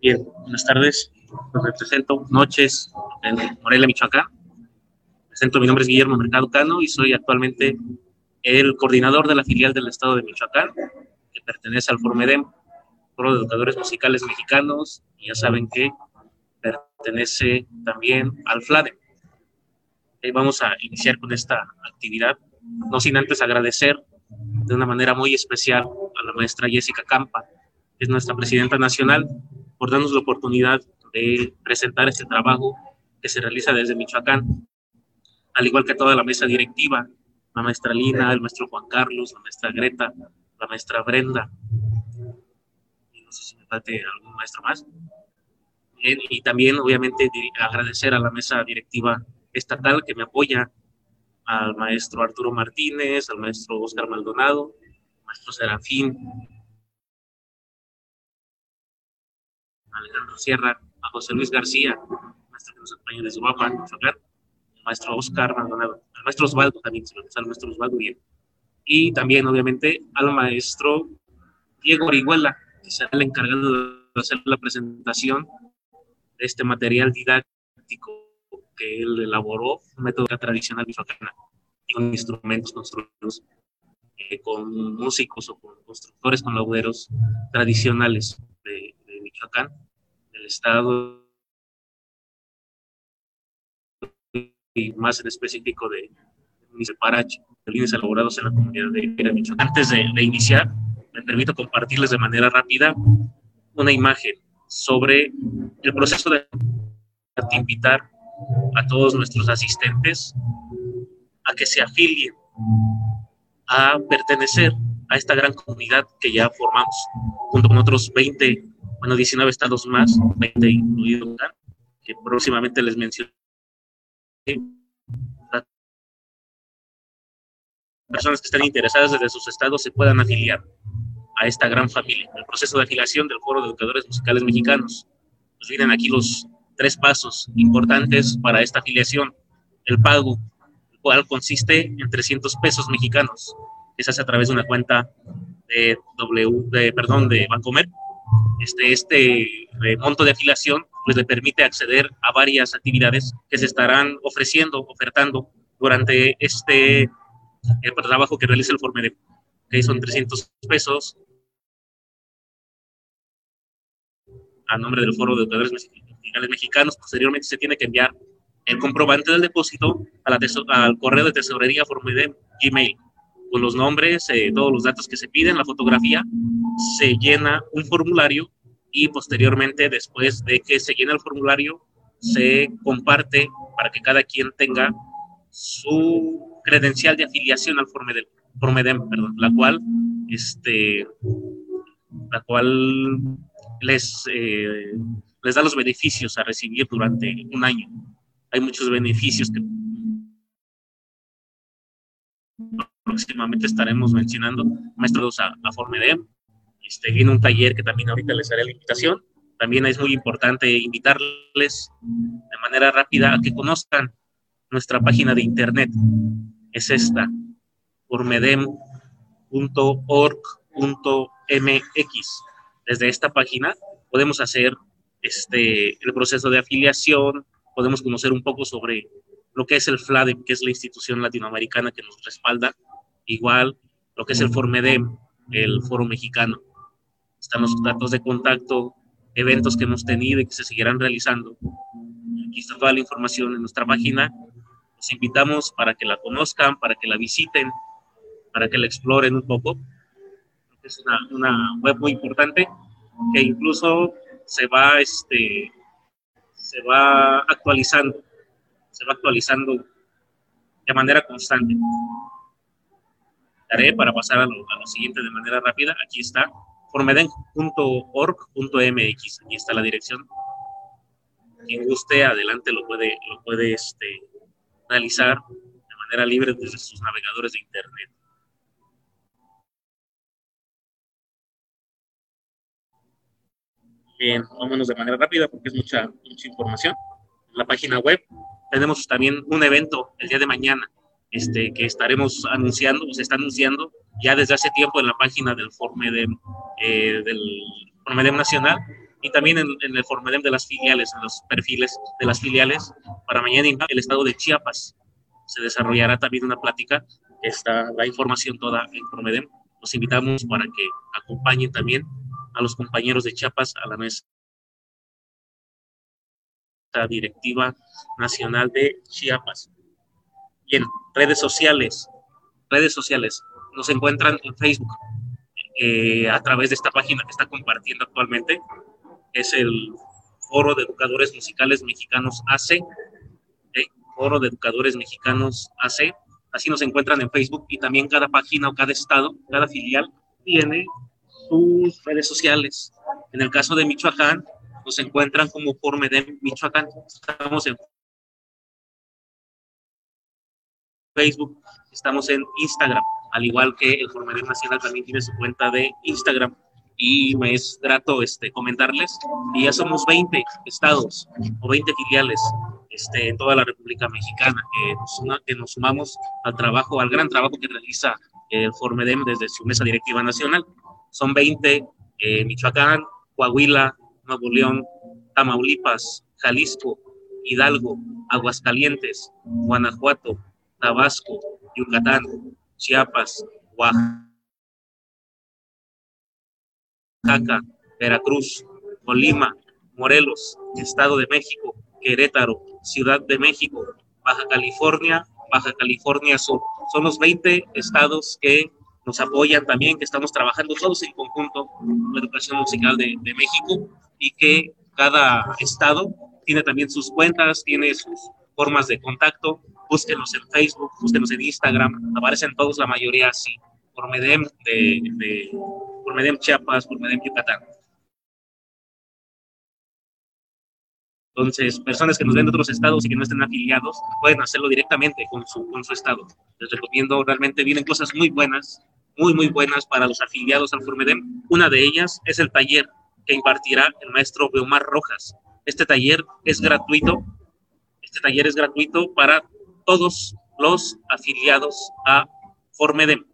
Bien, buenas tardes. Me presento, noches, en Morelia, Michoacán. Presento, mi nombre es Guillermo Mercado Cano y soy actualmente el coordinador de la filial del Estado de Michoacán, que pertenece al FORMEDEM, Foro de Educadores Musicales Mexicanos, y ya saben que pertenece también al FLADEM. Y vamos a iniciar con esta actividad, no sin antes agradecer de una manera muy especial a la maestra Jessica Campa, que es nuestra presidenta nacional, por darnos la oportunidad de presentar este trabajo que se realiza desde Michoacán, al igual que toda la mesa directiva, la maestra Lina, el maestro Juan Carlos, la maestra Greta, la maestra Brenda, y no sé si me trate algún maestro más. y también, obviamente, agradecer a la mesa directiva estatal que me apoya, al maestro Arturo Martínez, al maestro Oscar Maldonado, al maestro Serafín, Alejandro Sierra, a José Luis García, maestro que nos acompaña desde Guapa, el maestro Oscar Maldonado, al maestro Osvaldo también, se al maestro Osvaldo bien. Y también, obviamente, al maestro Diego Orihuela, que será el encargado de hacer la presentación de este material didáctico que él elaboró, un método tradicional michoacana, y con instrumentos construidos eh, con músicos o con constructores, con lauderos tradicionales de, Michoacán, estado y más en específico de Parache, líneas elaborados en la comunidad de Michoacán. Antes de, de, iniciar, me permito compartirles de manera rápida una imagen sobre el proceso de invitar a todos nuestros asistentes a que se afilien, a pertenecer a esta gran comunidad que ya formamos, junto con otros 20, bueno, 19 estados más, 20 incluidos, que próximamente les menciono. Personas que están interesadas desde sus estados se puedan afiliar a esta gran familia. El proceso de afiliación del Foro de Educadores Musicales Mexicanos. Nos vienen aquí los tres pasos importantes para esta afiliación. El pago, el cual consiste en 300 pesos mexicanos, que se hace a través de una cuenta de W, de, perdón, de Bancomer. Este, este eh, monto de afiliación pues le permite acceder a varias actividades que se estarán ofreciendo, ofertando durante este el trabajo que realiza el Formedep, que son 300 pesos a nombre del Foro de Educadores mexicanos. Posteriormente se tiene que enviar el comprobante del depósito a la al correo de tesorería de Gmail con los nombres, eh, todos los datos que se piden, la fotografía, se llena un formulario y posteriormente, después de que se llena el formulario, se comparte para que cada quien tenga su credencial de afiliación al Formedem, Formedem perdón, la cual, este, la cual les eh, les da los beneficios a recibir durante un año. Hay muchos beneficios que próximamente estaremos mencionando. Maestros a, a Formedem, este, viene un taller que también ahorita les haré la invitación. También es muy importante invitarles de manera rápida a que conozcan nuestra página de internet. Es esta, formedem.org.mx. Desde esta página podemos hacer este, el proceso de afiliación, podemos conocer un poco sobre lo que es el FLADEM, que es la institución latinoamericana que nos respalda, igual lo que es el FORMEDEM, el Foro Mexicano. Están los datos de contacto, eventos que hemos tenido y que se seguirán realizando. Aquí está toda la información en nuestra página. Los invitamos para que la conozcan, para que la visiten, para que la exploren un poco. Es una, una web muy importante que incluso se va, este, se va actualizando, se va actualizando de manera constante. Para pasar a lo, siguiente de manera rápida. Aquí está, formeden.org.mx. Aquí está la dirección. Quien guste, adelante lo puede, lo puede este, realizar de manera libre desde sus navegadores de Internet. Bien, vámonos de manera rápida porque es mucha, mucha información. la página web tenemos también un evento el día de mañana este, que estaremos anunciando, se está anunciando ya desde hace tiempo en la página del Formedem, eh, del Formedem Nacional, y también en, el Formedem de las filiales, en los perfiles de las filiales. Para mañana en el estado de Chiapas se desarrollará también una plática, está la información toda en Formedem. Los invitamos para que acompañen también a los compañeros de Chiapas a la mesa directiva nacional de Chiapas. Bien, redes sociales, redes sociales, nos encuentran en Facebook eh, a través de esta página que está compartiendo actualmente, es el Foro de Educadores Musicales Mexicanos AC, Foro de Educadores Mexicanos AC, así nos encuentran en Facebook y también cada página o cada estado, cada filial tiene sus redes sociales. En el caso de Michoacán, nos encuentran como Formedem Michoacán. Estamos en Facebook, estamos en Instagram, al igual que el Formedem Nacional también tiene su cuenta de Instagram. Y me es grato este, comentarles que ya somos 20 estados o 20 filiales este, en toda la República Mexicana, que nos, que nos sumamos al trabajo, al gran trabajo que realiza el Formedem desde su mesa directiva nacional. Son 20 eh, Michoacán, Coahuila, Nuevo León, Tamaulipas, Jalisco, Hidalgo, Aguascalientes, Guanajuato, Tabasco, Yucatán, Chiapas, Oaxaca, Veracruz, Colima, Morelos, Estado de México, Querétaro, Ciudad de México, Baja California, Baja California Sur. Son los 20 estados que nos apoyan también, que estamos trabajando todos en conjunto con la educación musical de, de México y que cada estado tiene también sus cuentas, tiene sus formas de contacto. Búsquenos en Facebook, búsquenos en Instagram, aparecen todos, la mayoría así, por Medem, de, de, por Medem Chiapas, por Medem Yucatán. Entonces, personas que nos ven de otros estados y que no estén afiliados pueden hacerlo directamente con su, con su estado. Les recomiendo, realmente vienen cosas muy buenas, muy, muy buenas para los afiliados al Formedem. Una de ellas es el taller que impartirá el maestro Beomar Rojas. Este taller es gratuito. Este taller es gratuito para todos los afiliados a Formedem.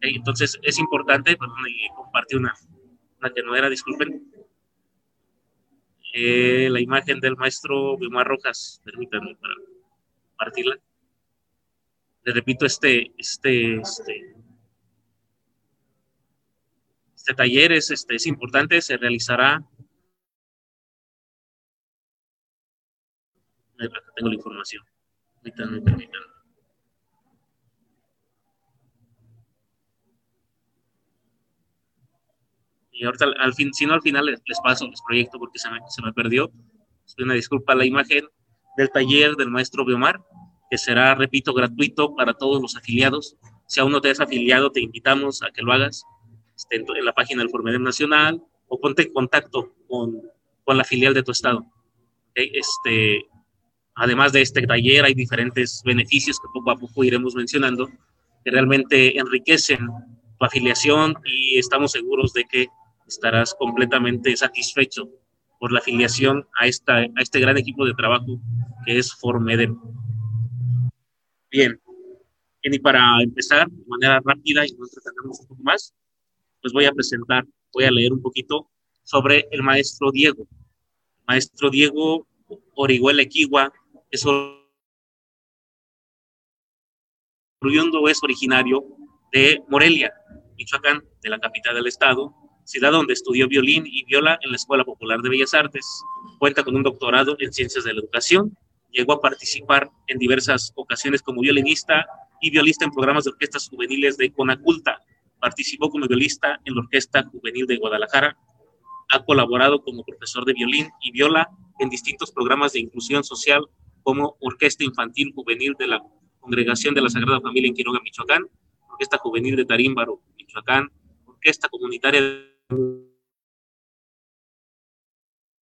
Entonces es importante, perdón, compartí una, una que no era, disculpen, eh, la imagen del maestro Beomar Rojas, permítanme para compartirla. Le repito, este, este, este, este taller es, este, es importante, se realizará. Acá tengo la información. Permítanme, permítanme. Y ahorita, al fin, si no, al final les, paso, les proyecto porque se me, se me perdió. Una disculpa, la imagen del taller del maestro Biomar, que será, repito, gratuito para todos los afiliados. Si aún no te has afiliado, te invitamos a que lo hagas en, la página del Formedem Nacional o ponte en contacto con, con la filial de tu estado. Este, además de este taller, hay diferentes beneficios que poco a poco iremos mencionando que realmente enriquecen tu afiliación y estamos seguros de que estarás completamente satisfecho por la afiliación a, esta, a este gran equipo de trabajo que es Formedem. Bien, y para empezar de manera rápida y no un poco más, pues voy a presentar, voy a leer un poquito sobre el maestro Diego. maestro Diego Orihuela Equigua oriundo, es originario de Morelia, Michoacán, de la capital del estado, ciudad donde estudió violín y viola en la Escuela Popular de Bellas Artes. Cuenta con un doctorado en Ciencias de la Educación. Llegó a participar en diversas ocasiones como violinista y violista en programas de orquestas juveniles de Conaculta, Participó como violista en la Orquesta Juvenil de Guadalajara. Ha colaborado como profesor de violín y viola en distintos programas de inclusión social como Orquesta Infantil Juvenil de la Congregación de la Sagrada Familia en Quiroga, Michoacán, Orquesta Juvenil de Tarímbaro, Michoacán, Orquesta Comunitaria de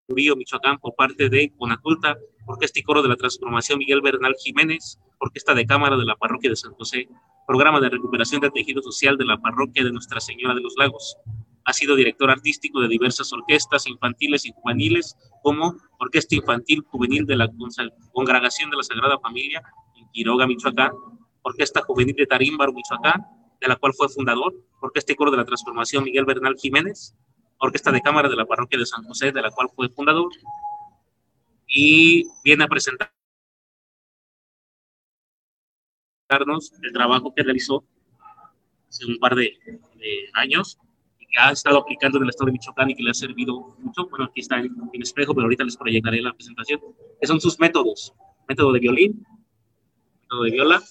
Río, Michoacán, por parte de Conaculta, Orquesta y Coro de la Transformación Miguel Bernal Jiménez, Orquesta de Cámara de la Parroquia de San José, Programa de Recuperación del Tejido Social de la Parroquia de Nuestra Señora de los Lagos. Ha sido director artístico de diversas orquestas infantiles y juveniles, como Orquesta Infantil Juvenil de la Congregación de la Sagrada Familia en Quiroga, Michoacán, Orquesta Juvenil de Tarímbaro, Michoacán, de la cual fue fundador, Orquesta y Coro de la Transformación Miguel Bernal Jiménez, orquesta de cámara de la parroquia de San José, de la cual fue fundador, y viene a presentarnos el trabajo que realizó hace un par de, años y que ha estado aplicando en el estado de Michoacán y que le ha servido mucho. Bueno, aquí está en, en espejo, pero ahorita les proyectaré la presentación, que son sus métodos. Método de violín, método de viola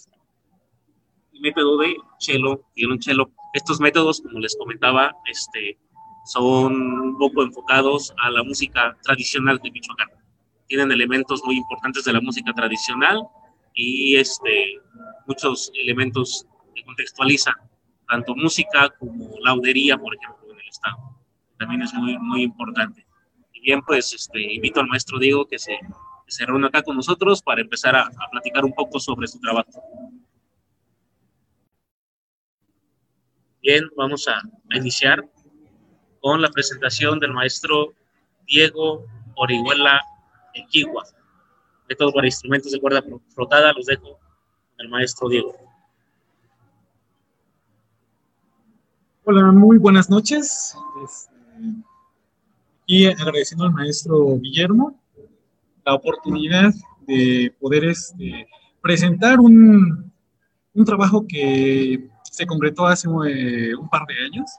y método de cello, violonchelo. Estos métodos, como les comentaba, este, son un poco enfocados a la música tradicional de Michoacán. Tienen elementos muy importantes de la música tradicional y este, muchos elementos que contextualizan tanto música como laudería, por ejemplo, en el Estado. También es muy, muy importante. Y bien, pues este, invito al maestro Diego que se, que se reúna acá con nosotros para empezar a, a platicar un poco sobre su trabajo. Bien, vamos a, a iniciar con la presentación del maestro Diego Orihuela Equigua. Método para instrumentos de cuerda frotada, los dejo al maestro Diego. Hola, muy buenas noches. y este, agradeciendo al maestro Guillermo la oportunidad de poder este, presentar un, un, trabajo que se concretó hace eh, un par de años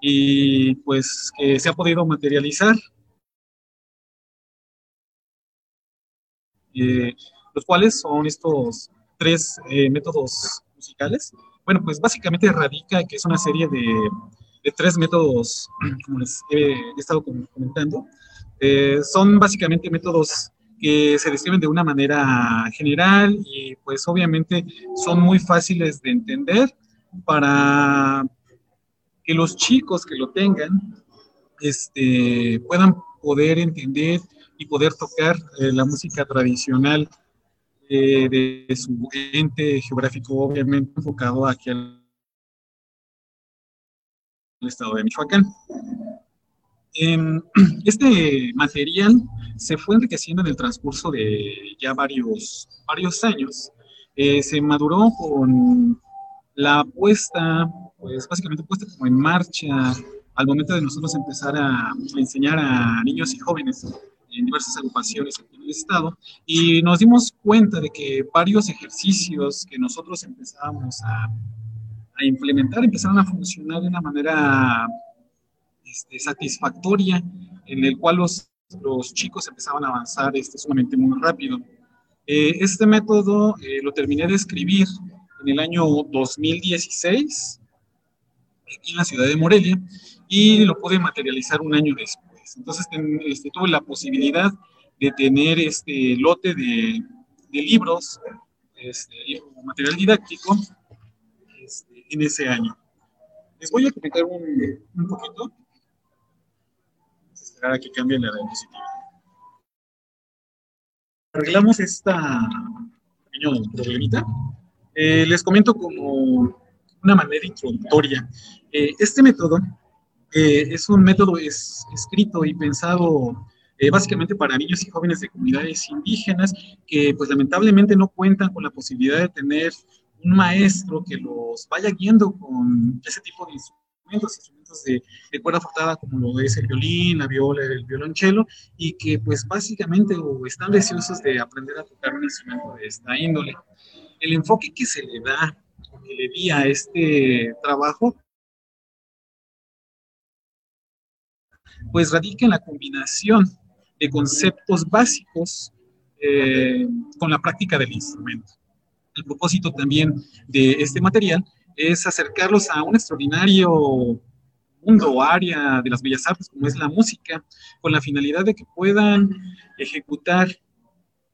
y pues que se ha podido materializar. Eh, los cuales son estos tres eh, métodos musicales. Bueno, pues básicamente radica que es una serie de, de tres métodos, como les he, estado comentando. Eh, son básicamente métodos que se describen de una manera general y pues obviamente son muy fáciles de entender para que los chicos que lo tengan este, puedan poder entender y poder tocar eh, la música tradicional eh, de su ente geográfico, obviamente enfocado aquí al estado de Michoacán. este material se fue enriqueciendo en el transcurso de ya varios, varios años. Eh, se maduró con la puesta, pues básicamente puesta como en marcha al momento de nosotros empezar a, enseñar a niños y jóvenes en diversas agrupaciones en el estado y nos dimos cuenta de que varios ejercicios que nosotros empezábamos a, a implementar empezaron a funcionar de una manera este, satisfactoria en el cual los, los chicos empezaban a avanzar este, sumamente muy rápido. Eh, este método eh, lo terminé de escribir en el año 2016, aquí en la ciudad de Morelia, y lo pude materializar un año después. Entonces este, tuve la posibilidad de tener este lote de, de libros, este, material didáctico, este, en ese año. Les voy a comentar un, un poquito. Esperar a que cambie la diapositiva. Arreglamos esta pequeño problemita. Eh, les comento como una manera introductoria. Eh, este método eh, es un método es, escrito y pensado básicamente para niños y jóvenes de comunidades indígenas que pues lamentablemente no cuentan con la posibilidad de tener un maestro que los vaya guiando con ese tipo de instrumentos, instrumentos de, cuerda forzada como lo es el violín, la viola, el violonchelo, y que pues básicamente están deseosos de aprender a tocar un instrumento de esta índole. El enfoque que se le da, que le di a este trabajo, pues radica en la combinación de conceptos básicos eh, con la práctica del instrumento. El propósito también de este material es acercarlos a un extraordinario mundo o área de las bellas artes como es la música, con la finalidad de que puedan ejecutar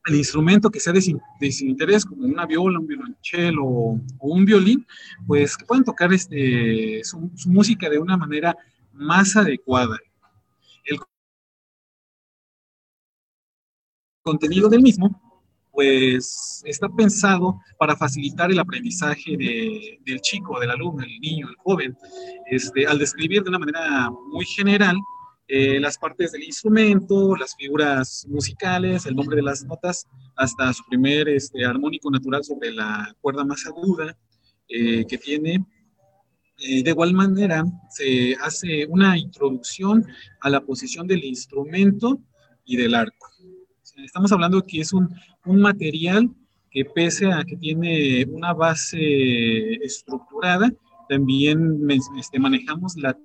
el instrumento que sea de, su interés, como una viola, un violonchelo o, un violín, pues que puedan tocar este, su, música de una manera más adecuada. Contenido del mismo, pues está pensado para facilitar el aprendizaje del chico, del alumno, del niño, del joven, este, al describir de una manera muy general eh, las partes del instrumento, las figuras musicales, el nombre de las notas, hasta su primer este, armónico natural sobre la cuerda más aguda eh, que tiene Eh, de igual manera, se hace una introducción a la posición del instrumento y del arco. Estamos hablando que es un, un material que pese a que tiene una base estructurada, también este, manejamos la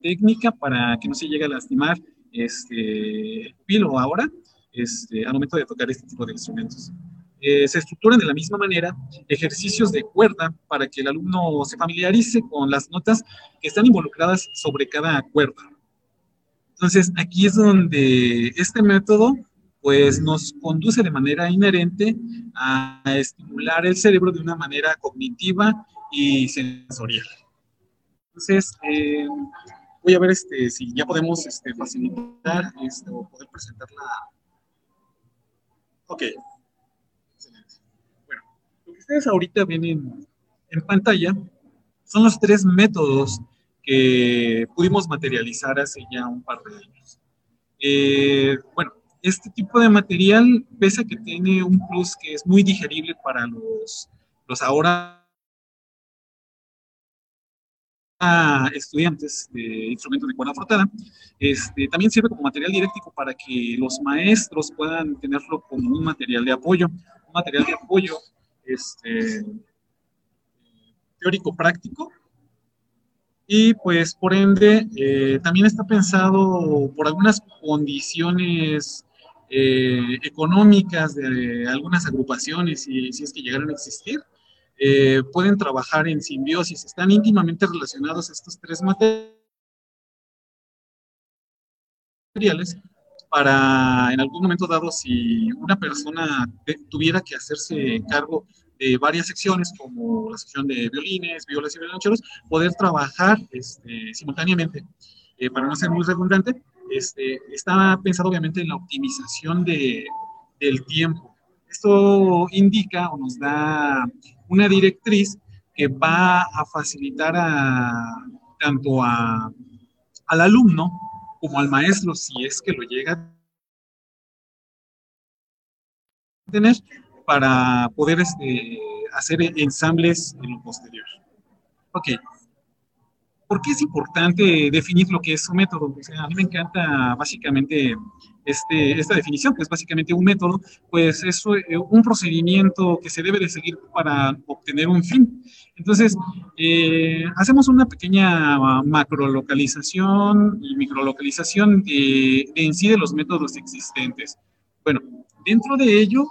técnica para que no se llegue a lastimar este, el pilo ahora este, al momento de tocar este tipo de instrumentos. Eh, se estructuran de la misma manera ejercicios de cuerda para que el alumno se familiarice con las notas que están involucradas sobre cada cuerda. Entonces, aquí es donde este método pues nos conduce de manera inherente a estimular el cerebro de una manera cognitiva y sensorial. Entonces, eh, voy a ver este, si ya podemos este, facilitar este, o poder presentar la... Ok. Bueno, lo que ustedes ahorita ven en, en pantalla son los tres métodos pudimos materializar hace ya un par de años. Eh, bueno, este tipo de material, pese a que tiene un plus que es muy digerible para los, los ahora estudiantes de instrumentos de cuerda frotada, este, también sirve como material didáctico para que los maestros puedan tenerlo como un material de apoyo, un material de apoyo este, teórico práctico y pues por ende eh, también está pensado por algunas condiciones eh, económicas de algunas agrupaciones, y si es que llegaron a existir, eh, pueden trabajar en simbiosis, están íntimamente relacionados estos tres materiales para en algún momento dado si una persona tuviera que hacerse cargo de varias secciones como la sección de violines, violas y violonchelos, poder trabajar este, simultáneamente. Eh, para no ser muy redundante, este, está pensado obviamente en la optimización de, del tiempo. Esto indica o nos da una directriz que va a facilitar a, tanto a, al alumno como al maestro, si es que lo llega a tener, para poder este, hacer ensambles en lo posterior. Ok, ¿Por qué es importante definir lo que es un método? a mí me encanta básicamente este, esta definición, que es básicamente un método, pues es eh, un procedimiento que se debe de seguir para obtener un fin. Entonces, eh, hacemos una pequeña macrolocalización y microlocalización de, de en sí de los métodos existentes. Bueno, dentro de ello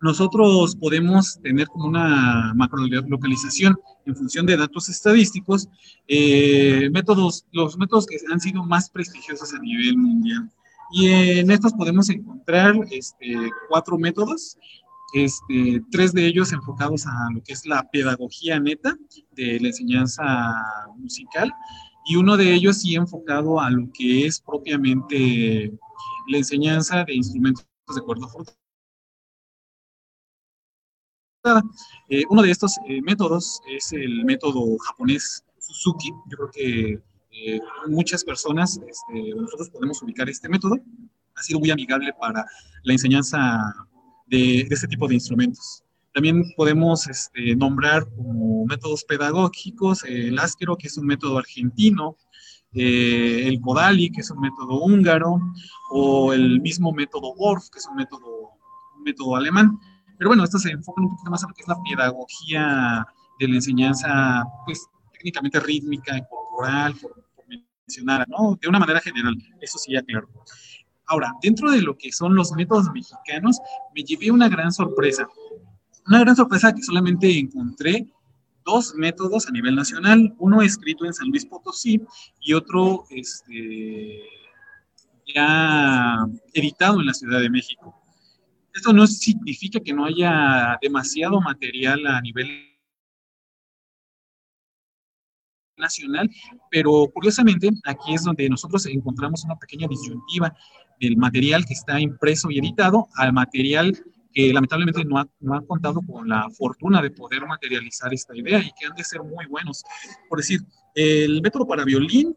nosotros podemos tener como una macrolocalización en función de datos estadísticos, eh, métodos, los métodos que han sido más prestigiosos a nivel mundial. Y en estos podemos encontrar este, cuatro métodos, este, tres de ellos enfocados a lo que es la pedagogía neta de la enseñanza musical y uno de ellos sí enfocado a lo que es propiamente la enseñanza de instrumentos de cuerda eh, uno de estos eh, métodos es el método japonés Suzuki. Yo creo que eh, muchas personas, este, nosotros podemos ubicar este método. Ha sido muy amigable para la enseñanza de, este tipo de instrumentos. También podemos este, nombrar como métodos pedagógicos el áskero, que es un método argentino, el Kodali, que es un método húngaro, o el mismo método Orff, que es un método, un método alemán. Pero bueno, esto se enfoca un poquito más a lo que es la pedagogía de la enseñanza, pues técnicamente rítmica, corporal, por, mencionar, ¿no? De una manera general, eso sí, ya claro. Ahora, dentro de lo que son los métodos mexicanos, me llevé una gran sorpresa. Una gran sorpresa que solamente encontré dos métodos a nivel nacional, uno escrito en San Luis Potosí y otro este, ya editado en la Ciudad de México. Esto no significa que no haya demasiado material a nivel nacional, pero curiosamente aquí es donde nosotros encontramos una pequeña disyuntiva del material que está impreso y editado al material que lamentablemente no ha, no ha, contado con la fortuna de poder materializar esta idea y que han de ser muy buenos. Por decir, el método para violín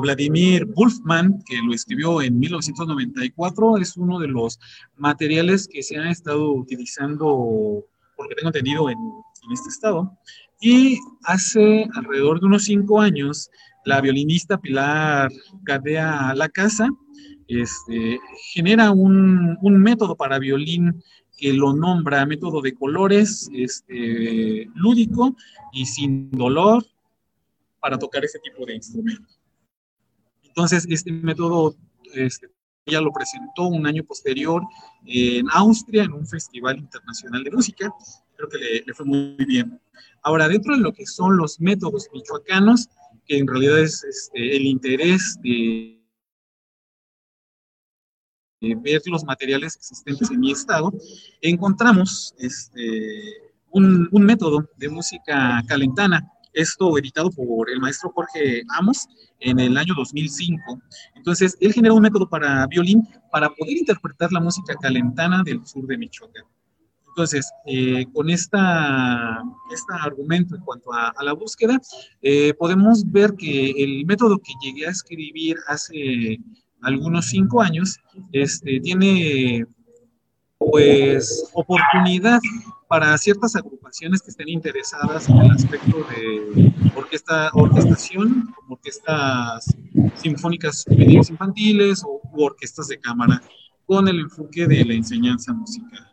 Vladimir Wolfman, que lo escribió en 1994, es uno de los materiales que se han estado utilizando, porque tengo entendido, en, en este estado. Y hace alrededor de unos cinco años, la violinista Pilar Gadea La Casa este, genera un, método para violín que lo nombra método de colores, este, lúdico y sin dolor para tocar ese tipo de instrumento. Entonces, este método este, ella lo presentó un año posterior en Austria, en un festival internacional de música. Creo que le, fue muy bien. Ahora, dentro de lo que son los métodos michoacanos, que en realidad es este, el interés de, ver los materiales existentes en mi estado, encontramos este, un, un método de música calentana esto editado por el maestro Jorge Amos en el año 2005. Entonces, él generó un método para violín para poder interpretar la música calentana del sur de Michoacán. Entonces, eh, con esta, este argumento en cuanto a, la búsqueda, eh, podemos ver que el método que llegué a escribir hace algunos cinco años este, tiene pues oportunidad para ciertas agrupaciones que estén interesadas en el aspecto de orquesta, orquestación, orquestas sinfónicas medios infantiles o orquestas de cámara, con el enfoque de la enseñanza musical.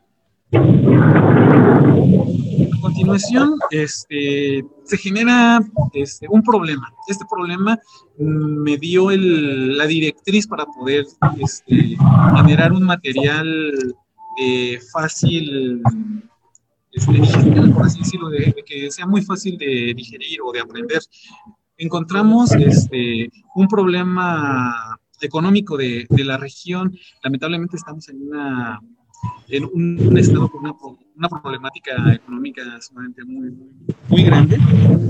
A continuación, este, se genera este, un problema. Este problema me dio la directriz para poder este, generar un material de fácil este, por así decirlo, de, que sea muy fácil de digerir o de aprender. Encontramos este, un problema económico de, de la región. Lamentablemente estamos en, una, en un, estado con una, una, problemática económica sumamente muy, muy, grande,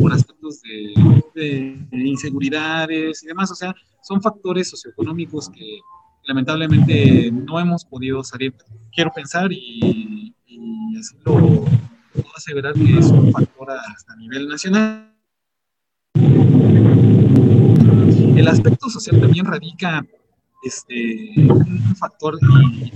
por aspectos de, de, inseguridades y demás. O sea, son factores socioeconómicos que lamentablemente no hemos podido salir. Quiero pensar y y así lo puedo aseverar que es un factor hasta a nivel nacional. El aspecto social también radica este, un factor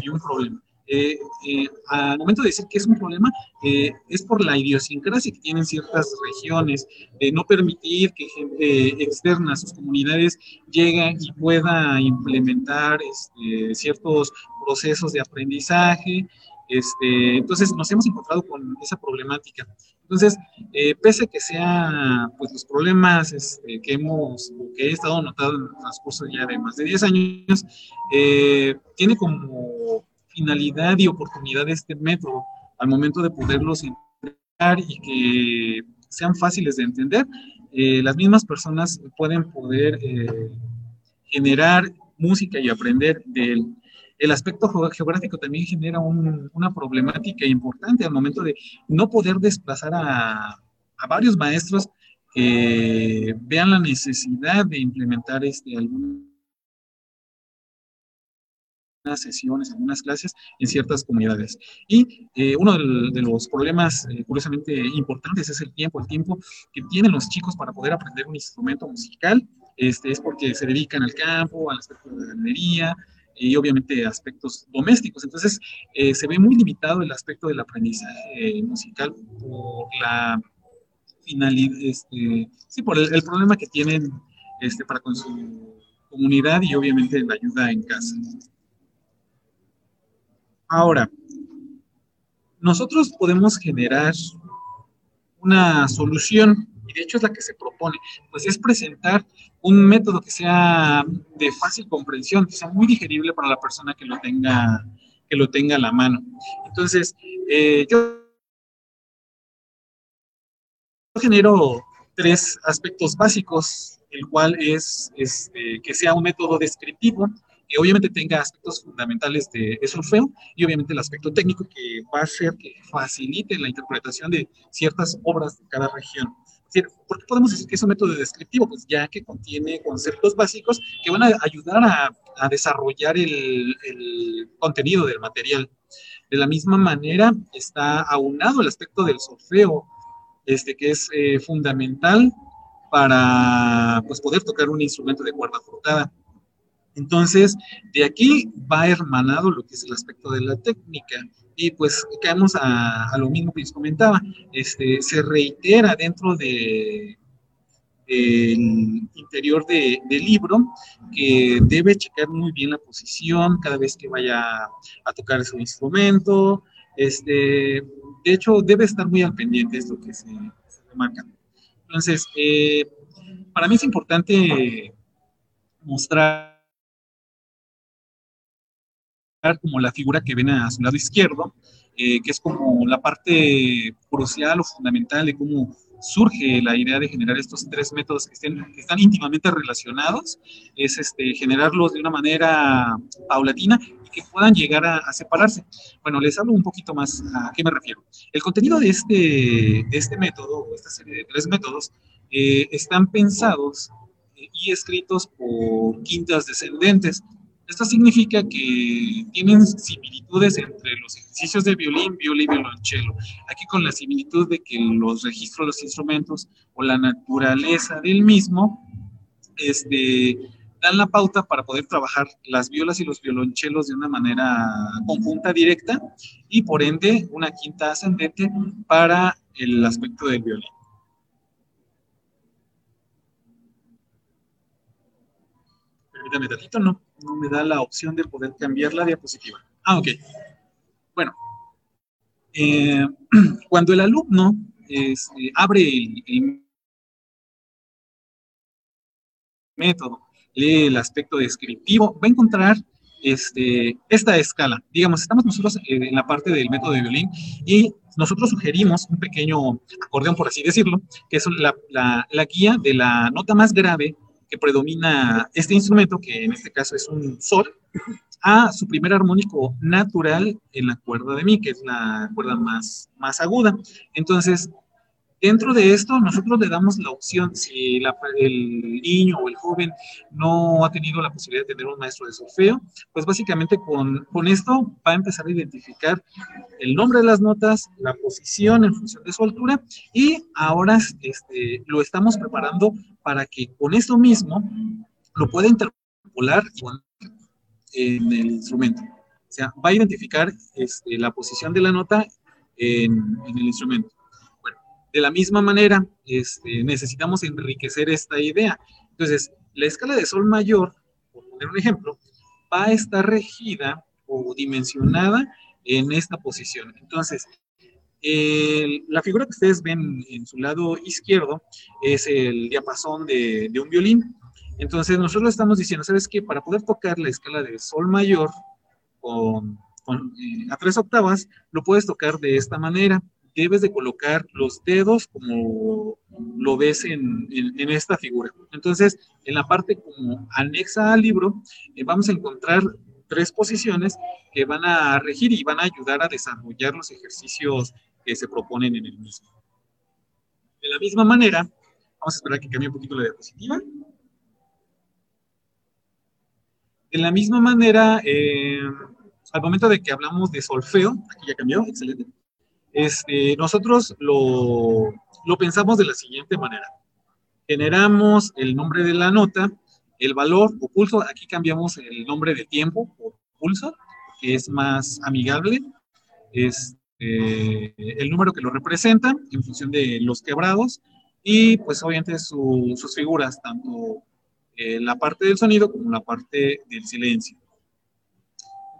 y, un problema. Eh, eh, al momento de decir que es un problema, eh, es por la idiosincrasia que tienen ciertas regiones, de no permitir que gente externa a sus comunidades llegue y pueda implementar este, ciertos procesos de aprendizaje este, entonces nos hemos encontrado con esa problemática. Entonces, eh, pese a que sea pues los problemas este, que hemos, que he estado notando en el transcurso ya de más de 10 años, eh, tiene como finalidad y oportunidad este método al momento de poderlos entregar y que sean fáciles de entender, eh, las mismas personas pueden poder generar música y aprender del el aspecto geográfico también genera una problemática importante al momento de no poder desplazar a, varios maestros que vean la necesidad de implementar este, algunas sesiones, algunas clases en ciertas comunidades. Y eh, uno de, los problemas, eh, curiosamente importantes, es el tiempo, el tiempo que tienen los chicos para poder aprender un instrumento musical. Este, es porque se dedican al campo, al aspecto de la ganadería, y obviamente aspectos domésticos. Entonces, eh, se ve muy limitado el aspecto del aprendizaje musical por la finalidad, este, sí, por el, problema que tienen este, para con su comunidad y obviamente la ayuda en casa. Ahora, nosotros podemos generar una solución y de hecho es la que se propone, pues es presentar un método que sea de fácil comprensión, que sea muy digerible para la persona que lo tenga, que lo tenga a la mano. Entonces, eh, yo genero tres aspectos básicos, el cual es este, que sea un método descriptivo, que obviamente tenga aspectos fundamentales de, solfeo y obviamente el aspecto técnico que va a hacer que facilite la interpretación de ciertas obras de cada región. ¿Por qué podemos decir que es un método descriptivo? Pues ya que contiene conceptos básicos que van a ayudar a, desarrollar el, contenido del material. De la misma manera, está aunado el aspecto del solfeo, este, que es eh, fundamental para pues, poder tocar un instrumento de cuerda frotada. Entonces, de aquí va hermanado lo que es el aspecto de la técnica. Y pues caemos a, lo mismo que les comentaba. Este, se reitera dentro de, del interior del libro que debe checar muy bien la posición cada vez que vaya a tocar su instrumento. Este, de hecho, debe estar muy al pendiente de esto que se, se remarca. Entonces, eh, para mí es importante mostrar como la figura que ven a su lado izquierdo, eh, que es como la parte crucial o fundamental de cómo surge la idea de generar estos tres métodos que, estén, que están íntimamente relacionados, es este, generarlos de una manera paulatina y que puedan llegar a, separarse. Bueno, les hablo un poquito más a qué me refiero. El contenido de este, de este método, o esta serie de tres métodos, eh, están pensados y escritos por quintas descendentes. Esto significa que tienen similitudes entre los ejercicios de violín, viola y violonchelo. Aquí con la similitud de que los registros de los instrumentos o la naturaleza del mismo este, dan la pauta para poder trabajar las violas y los violonchelos de una manera conjunta, directa, y por ende una quinta ascendente para el aspecto del violín. Permítame tantito, no, no me da la opción de poder cambiar la diapositiva. Ah, ok. Bueno, eh, cuando el alumno este, abre el, método, lee el aspecto descriptivo, va a encontrar este, esta escala. Digamos, estamos nosotros en la parte del método de violín y nosotros sugerimos un pequeño acordeón, por así decirlo, que es la guía de la nota más grave que predomina este instrumento, que en este caso es un sol, a su primer armónico natural en la cuerda de mi, que es la cuerda más, más aguda. Entonces, Dentro de esto, nosotros le damos la opción, si el niño o el joven no ha tenido la posibilidad de tener un maestro de solfeo, pues básicamente con, con esto va a empezar a identificar el nombre de las notas, la posición en función de su altura y ahora este, lo estamos preparando para que con esto mismo lo pueda interpolar en el instrumento. O sea, va a identificar este, la posición de la nota en, en el instrumento. De la misma manera, este, necesitamos enriquecer esta idea. Entonces, la escala de sol mayor, por poner un ejemplo, va a estar regida o dimensionada en esta posición. Entonces, la figura que ustedes ven en su lado izquierdo es el diapasón de, un violín. Entonces, nosotros estamos diciendo, ¿sabes qué? Para poder tocar la escala de sol mayor con, eh, a tres octavas, lo puedes tocar de esta manera debes de colocar los dedos como lo ves en, esta figura. Entonces, en la parte como anexa al libro, eh, vamos a encontrar tres posiciones que van a regir y van a ayudar a desarrollar los ejercicios que se proponen en el mismo. De la misma manera, vamos a esperar que cambie un poquito la diapositiva. De la misma manera, eh, al momento de que hablamos de solfeo, aquí ya cambió, excelente. Este, nosotros lo, pensamos de la siguiente manera. Generamos el nombre de la nota, el valor o pulso, aquí cambiamos el nombre de tiempo o pulso, que es más amigable, es este, el número que lo representa en función de los quebrados y pues obviamente sus figuras, tanto eh, la parte del sonido como la parte del silencio.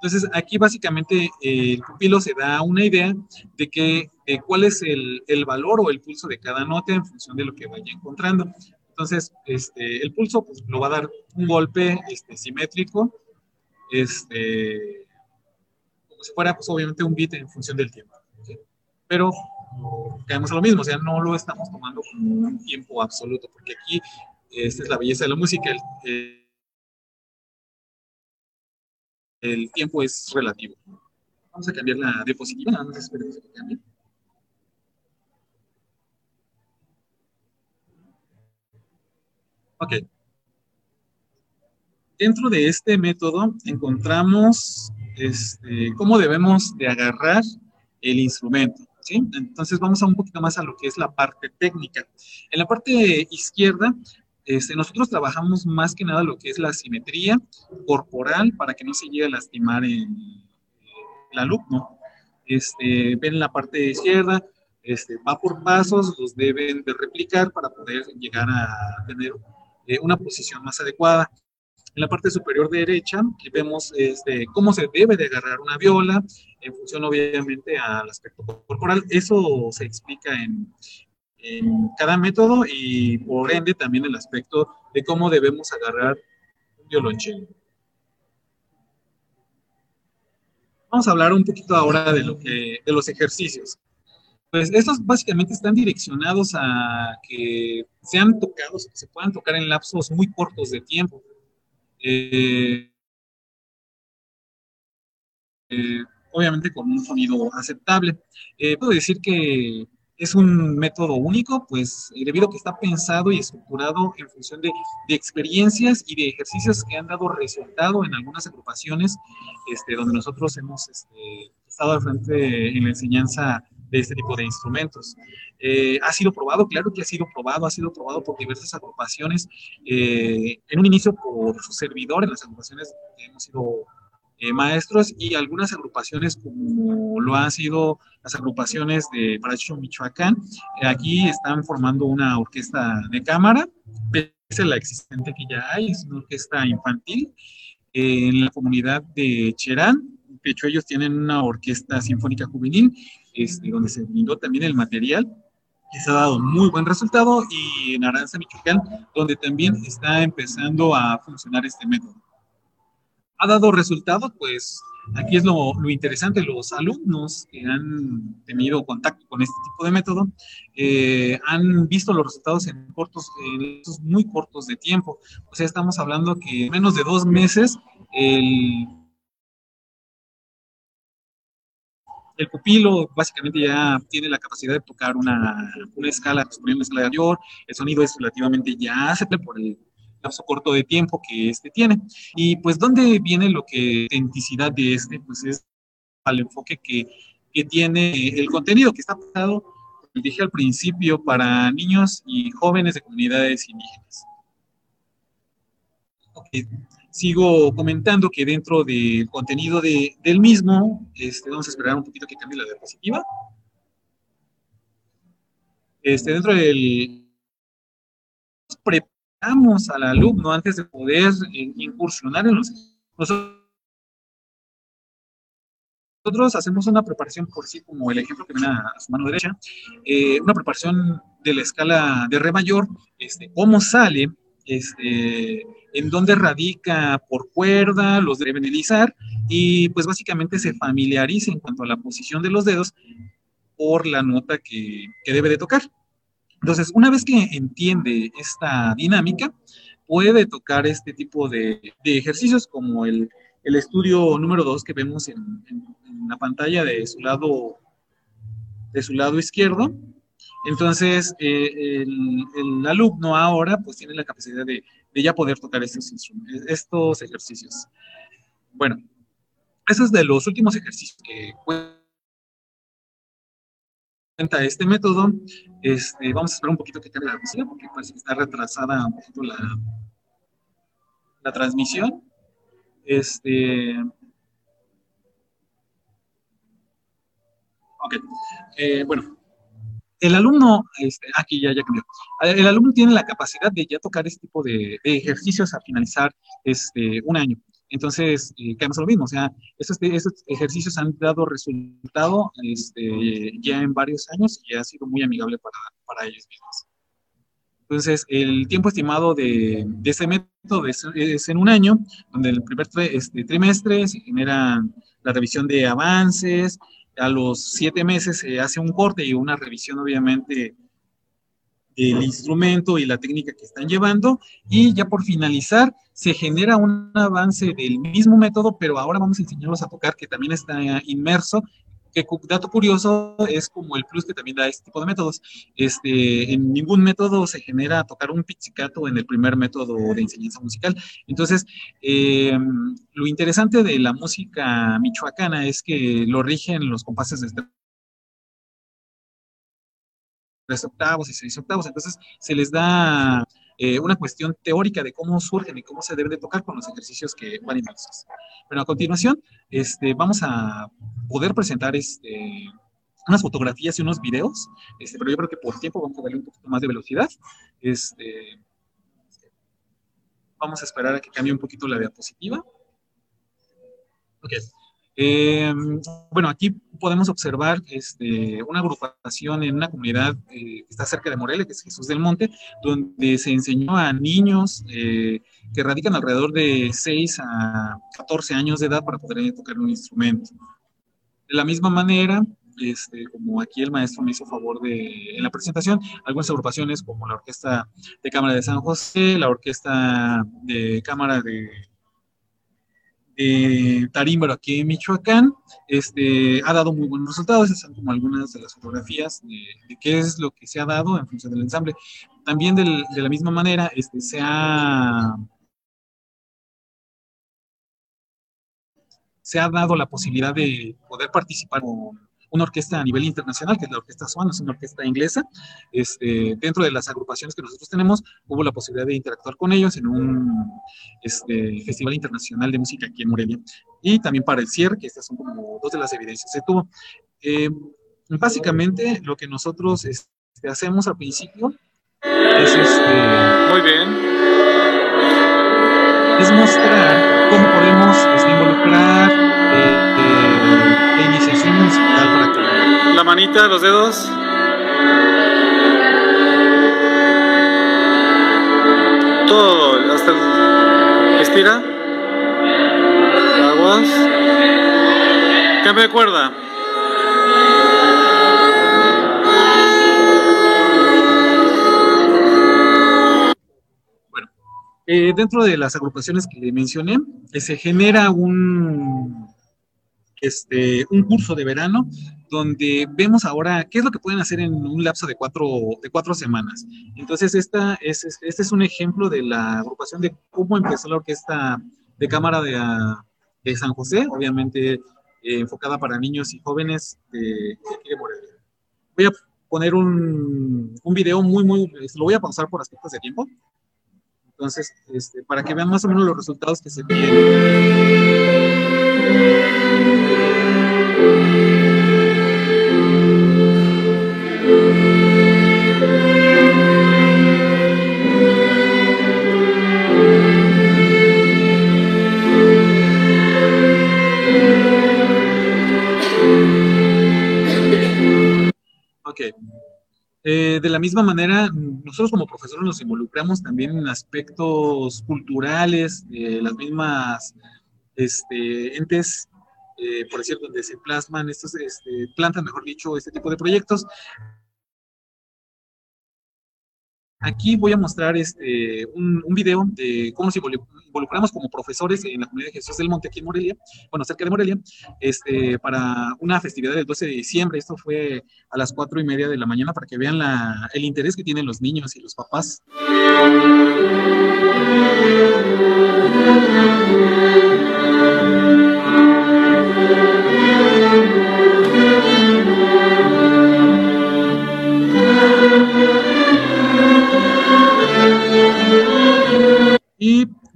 Entonces, aquí básicamente eh, el pupilo se da una idea de que cuál es el, valor o el pulso de cada nota en función de lo que vaya encontrando. Entonces, este, el pulso pues, lo va a dar un golpe este, simétrico, este, como si fuera pues, obviamente un beat en función del tiempo. Pero caemos a lo mismo, o sea, no lo estamos tomando como un tiempo absoluto, porque aquí esta es la belleza de la música. El, el tiempo es relativo. Vamos a cambiar la diapositiva, nada más. Ok. Dentro de este método encontramos este, cómo debemos de agarrar el instrumento. Entonces vamos a un poquito más a lo que es la parte técnica. En la parte izquierda Este, nosotros trabajamos más que nada lo que es la simetría corporal para que no se llegue a lastimar el, el alumno. Este, ven la parte izquierda, este, va por pasos, los deben de replicar para poder llegar a tener eh, una posición más adecuada. En la parte superior derecha vemos este, cómo se debe de agarrar una viola en función obviamente al aspecto corporal. Eso se explica en, en cada método y por ende también el aspecto de cómo debemos agarrar un violonchelo. Vamos a hablar un poquito ahora de, lo de los ejercicios. Pues estos básicamente están direccionados a que sean tocados, que se puedan tocar en lapsos muy cortos de tiempo. Eh, eh, obviamente con un sonido aceptable. Eh, puedo decir que es un método único, pues debido a que está pensado y estructurado en función de, de, experiencias y de ejercicios que han dado resultado en algunas agrupaciones este, donde nosotros hemos este, estado al frente en la enseñanza de este tipo de instrumentos. Eh, ha sido probado, claro que ha sido probado, ha sido probado por diversas agrupaciones, eh, en un inicio por su servidor, en las agrupaciones que hemos sido eh, maestros y algunas agrupaciones como lo han sido las agrupaciones de Paracho Michoacán. Aquí están formando una orquesta de cámara, pese a la existente que ya hay, es una orquesta infantil. Eh, en la comunidad de Cherán, de hecho ellos tienen una orquesta sinfónica juvenil, este, donde se brindó también el material les ha dado muy buen resultado y en Aranza, Michoacán, donde también está empezando a funcionar este método ha dado resultados, pues aquí es lo, interesante, los alumnos que han tenido contacto con este tipo de método eh, han visto los resultados en cortos, en muy cortos de tiempo. O sea, estamos hablando que en menos de dos meses el, el pupilo básicamente ya tiene la capacidad de tocar una, una escala, una escala mayor, el sonido es relativamente ya aceptable por el lapso corto de tiempo que este tiene. Y pues, ¿dónde viene lo que autenticidad de este? Pues es al enfoque que, que tiene el contenido que está pasado, como dije al principio, para niños y jóvenes de comunidades indígenas. Okay. Sigo comentando que dentro del contenido de, del mismo, este, vamos a esperar un poquito que cambie la diapositiva. Este, dentro del al alumno antes de poder eh, incursionar en los... Nosotros hacemos una preparación por sí, como el ejemplo que ven a, su mano derecha, eh, una preparación de la escala de re mayor, este, cómo sale, este, en dónde radica por cuerda, los deben utilizar y pues básicamente se familiariza en cuanto a la posición de los dedos por la nota que, que debe de tocar. Entonces, una vez que entiende esta dinámica, puede tocar este tipo de, ejercicios como el, estudio número 2 que vemos en, en, la pantalla de su lado, de su lado izquierdo. Entonces, eh, el, el, alumno ahora pues tiene la capacidad de, ya poder tocar estos, estos ejercicios. Bueno, esos es de los últimos ejercicios que este método. Este, vamos a esperar un poquito que cambie la música porque que está retrasada un poquito la, la transmisión. Este. Ok. Eh, bueno. El alumno, este, aquí ya, ya cambió. El alumno tiene la capacidad de ya tocar este tipo de, de ejercicios a finalizar este, un año. Entonces, eh, quedamos lo mismo, o sea, estos, ejercicios han dado resultado este, ya en varios años y ha sido muy amigable para, para ellos mismos. Entonces, el tiempo estimado de, de este método es, es, en un año, donde el primer este, trimestre se genera la revisión de avances, a los siete meses se hace un corte y una revisión, obviamente, del instrumento y la técnica que están llevando, y ya por finalizar, se genera un avance del mismo método, pero ahora vamos a enseñarlos a tocar, que también está inmerso, que dato curioso es como el plus que también da este tipo de métodos. Este, en ningún método se genera tocar un pizzicato en el primer método de enseñanza musical. Entonces, eh, lo interesante de la música michoacana es que lo rigen los compases de tres octavos y seis octavos, entonces se les da eh, una cuestión teórica de cómo surgen y cómo se deben de tocar con los ejercicios que van inmersos. Pero a continuación, este, vamos a poder presentar este, unas fotografías y unos videos, este, pero yo creo que por tiempo vamos a darle un poquito más de velocidad. Este, vamos a esperar a que cambie un poquito la diapositiva. Ok. Eh, bueno, aquí podemos observar este, una agrupación en una comunidad eh, que está cerca de Morelia, que es Jesús del Monte, donde se enseñó a niños eh, que radican alrededor de 6 a 14 años de edad para poder tocar un instrumento. De la misma manera, este, como aquí el maestro me hizo favor de, en la presentación, algunas agrupaciones como la Orquesta de Cámara de San José, la Orquesta de Cámara de, de Tarímbaro aquí en Michoacán, este, ha dado muy buenos resultados, esas son como algunas de las fotografías de, qué es lo que se ha dado en función del ensamble. También de la misma manera, este, se ha se ha dado la posibilidad de poder participar con una orquesta a nivel internacional, que es la Orquesta Swan, es una orquesta inglesa. Este, dentro de las agrupaciones que nosotros tenemos, hubo la posibilidad de interactuar con ellos en un este, festival internacional de música aquí en Morelia. Y también para el CIER, que estas son como dos de las evidencias que se tuvo. Eh, básicamente, lo que nosotros este, hacemos al principio es este, Muy bien. Es mostrar cómo podemos este, involucrar eh, eh, la iniciación musical manita, los dedos. Todo, hasta. Estira. Aguas. Cambio de cuerda. Bueno, eh, dentro de las agrupaciones que mencioné, eh, se genera un, este, un curso de verano donde vemos ahora qué es lo que pueden hacer en un lapso de cuatro, de cuatro semanas. Entonces, esta es, este es un ejemplo de la agrupación de cómo empezó la orquesta de cámara de, de San José, obviamente eh, enfocada para niños y jóvenes de, aquí de Morelia. Voy a poner un, un video muy, muy, lo voy a pausar por aspectos de tiempo. Entonces, este, para que vean más o menos los resultados que se Ok. Eh, de la misma manera, nosotros como profesores nos involucramos también en aspectos culturales, de las mismas este, entes, eh, por decir, donde se plasman estos, este, plantan, mejor dicho, este tipo de proyectos. Aquí voy a mostrar este, un, video de cómo nos involucramos como profesores en la comunidad de Jesús del Monte aquí en Morelia, bueno, cerca de Morelia, este, para una festividad del 12 de diciembre. Esto fue a las cuatro y media de la mañana para que vean la, el interés que tienen los niños y los papás.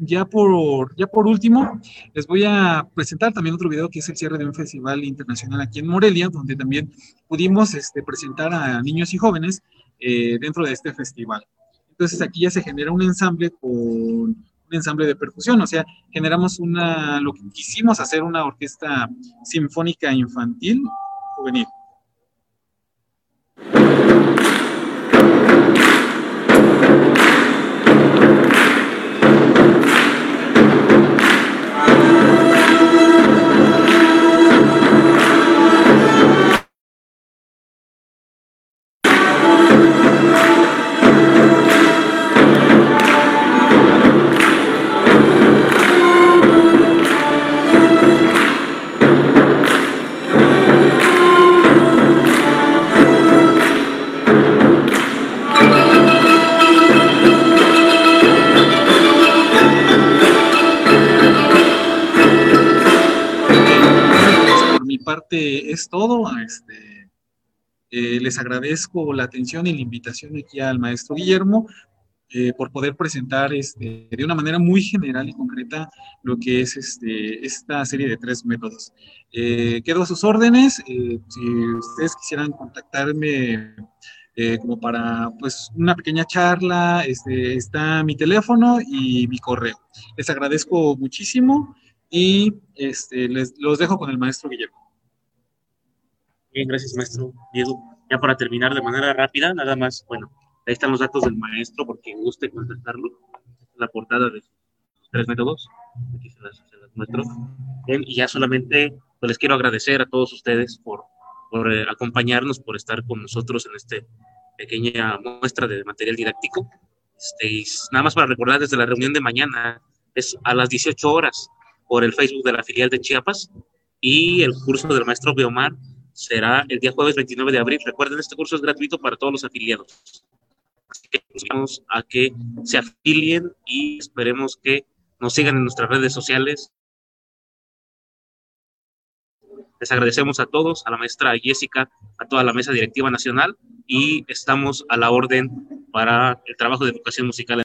Ya por, ya por último, les voy a presentar también otro video que es el cierre de un festival internacional aquí en Morelia, donde también pudimos este, presentar a niños y jóvenes eh, dentro de este festival. Entonces aquí ya se genera un ensamble con un ensamble de percusión, o sea, generamos una, lo que quisimos hacer una orquesta sinfónica infantil juvenil. Todo. Este, eh, les agradezco la atención y la invitación aquí al maestro Guillermo eh, por poder presentar este, de una manera muy general y concreta lo que es este, esta serie de tres métodos. Eh, quedo a sus órdenes. Si ustedes quisieran contactarme como para pues, una pequeña charla, este, está mi teléfono y mi correo. Les agradezco muchísimo y este, les, los dejo con el maestro Guillermo. Bien, gracias, maestro Diego. Ya para terminar de manera rápida, nada más, bueno, Ahí están los datos del maestro, por quien guste contactarlo. La portada de sus tres métodos. Aquí se las, muestro. y ya solamente pues, les quiero agradecer a todos ustedes por, por eh, acompañarnos, por estar con nosotros en esta pequeña muestra de material didáctico. Este, nada más para recordar desde la reunión de mañana, es a las 18 horas por el Facebook de la filial de Chiapas y el curso del maestro Beomar será el día jueves 29 de abril. Recuerden, este curso es gratuito para todos los afiliados. Así que vamos a que se afilien y esperemos que nos sigan en nuestras redes sociales. Les agradecemos a todos, a la maestra Jessica, a toda la mesa directiva nacional y estamos a la orden para el trabajo de educación musical.